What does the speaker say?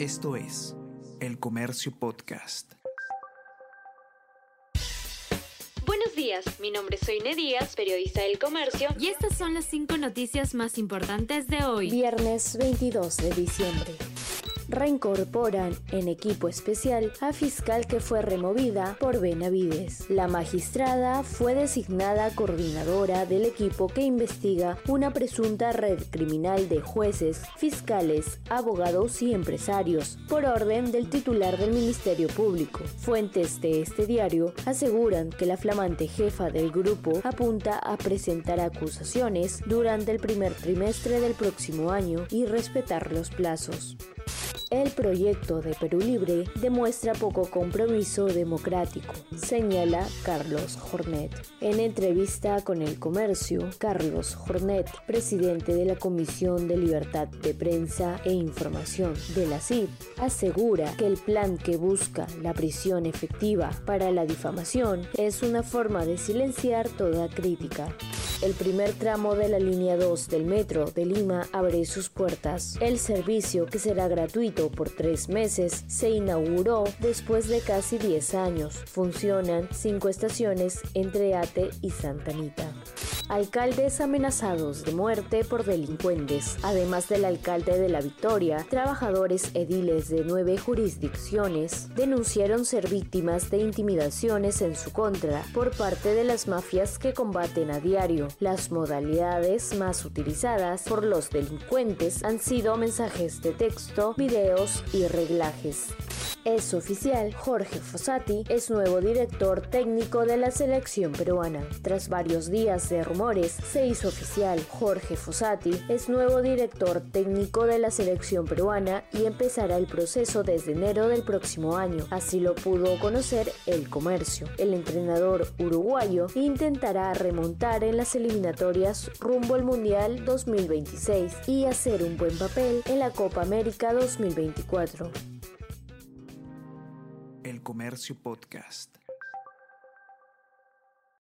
Esto es El Comercio Podcast. Buenos días, mi nombre es Soine Díaz, periodista del comercio, y estas son las cinco noticias más importantes de hoy. Viernes 22 de diciembre reincorporan en equipo especial a fiscal que fue removida por Benavides. La magistrada fue designada coordinadora del equipo que investiga una presunta red criminal de jueces, fiscales, abogados y empresarios, por orden del titular del Ministerio Público. Fuentes de este diario aseguran que la flamante jefa del grupo apunta a presentar acusaciones durante el primer trimestre del próximo año y respetar los plazos. El proyecto de Perú Libre demuestra poco compromiso democrático, señala Carlos Jornet. En entrevista con El Comercio, Carlos Jornet, presidente de la Comisión de Libertad de Prensa e Información de la CID, asegura que el plan que busca la prisión efectiva para la difamación es una forma de silenciar toda crítica. El primer tramo de la línea 2 del metro de Lima abre sus puertas. El servicio, que será gratuito por tres meses, se inauguró después de casi 10 años. Funcionan cinco estaciones entre Ate y Santa Anita alcaldes amenazados de muerte por delincuentes. Además del alcalde de La Victoria, trabajadores ediles de nueve jurisdicciones denunciaron ser víctimas de intimidaciones en su contra por parte de las mafias que combaten a diario. Las modalidades más utilizadas por los delincuentes han sido mensajes de texto, videos y reglajes. Es oficial, Jorge Fossati es nuevo director técnico de la selección peruana. Tras varios días de se hizo oficial. Jorge Fossati es nuevo director técnico de la selección peruana y empezará el proceso desde enero del próximo año. Así lo pudo conocer el comercio. El entrenador uruguayo intentará remontar en las eliminatorias rumbo al Mundial 2026 y hacer un buen papel en la Copa América 2024. El Comercio Podcast.